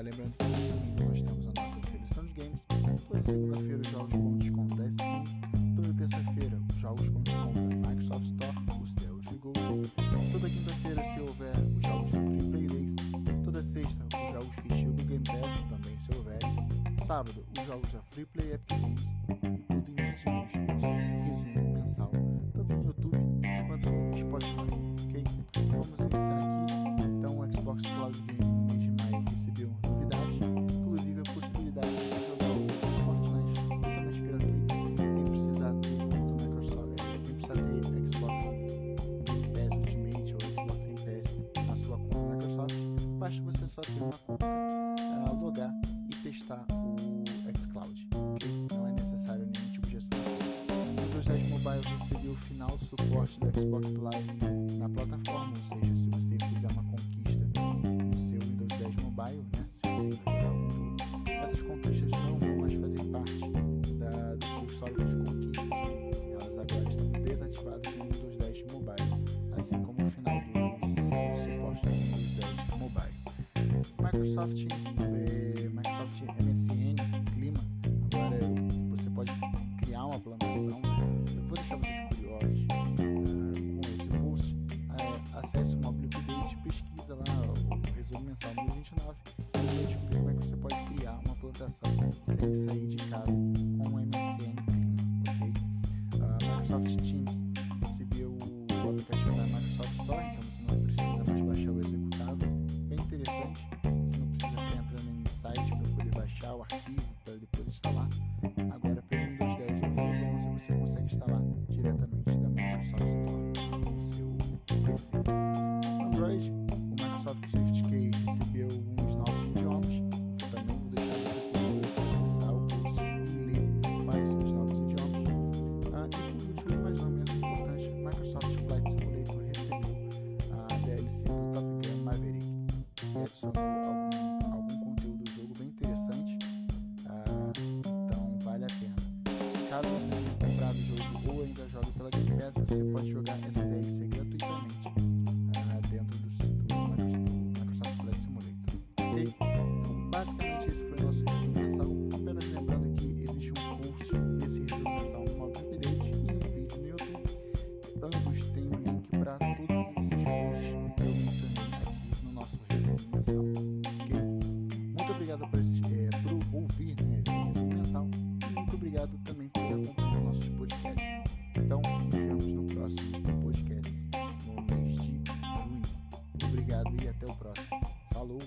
Ah, lembrando que nós temos a nossa seleção de games. Toda segunda-feira os jogos com desconto da Steam. Toda terça-feira os jogos com desconto da Microsoft Store, os Deus e Google. Toda quinta-feira, se houver, os jogos da Free Play Days. Toda sexta, os jogos que chegam no Game Pass também, se houver. Sábado, os jogos da Free Play Epic Games. Só ter uma conta, ah, logar e testar o xCloud. ok? Não é necessário nenhum tipo de assinatura. O Windows 10 Mobile recebeu o final do suporte do Xbox Live na plataforma, ou seja, se você fizer uma conquista Microsoft, eh, Microsoft MSN Clima, agora você pode criar uma plantação. Eu vou deixar vocês curiosos ah, com esse post. Ah, acesse o Mobile Update, pesquisa lá o resumo mensal número 29 e você vai descobrir como é que você pode criar uma plantação sem sair de casa com o MSN Clima, ok? A Microsoft Teams arquivo para depois instalar. Agora, pelo Windows 10 e Windows 11, você consegue instalar diretamente da Microsoft Store no seu PC. Android, o Microsoft SwiftKey recebeu uns novos idiomas. Também vou deixar acessar o curso e ler quais são os novos idiomas. Ah, e por último, mas não menos importante, Microsoft Flight Simulator recebeu a DLC do Top Gun Maverick, que adicionou algum, Caso você tenha comprado o jogo ou ainda jogue pela Game Pass, você pode jogar essa DLC gratuitamente ah, dentro do, do, Microsoft Flight Simulator. Ok? Então, basicamente esse foi o nosso resumo mensal. Apenas lembrando que existe um curso desse resumo mensal no Mobile Update e um vídeo no YouTube. Ambos têm o link para todos esses posts que eu mencionei aqui no nosso resumo mensal. Ok? Muito obrigado por, esse, eh, por ouvir né, até o próximo. Falou!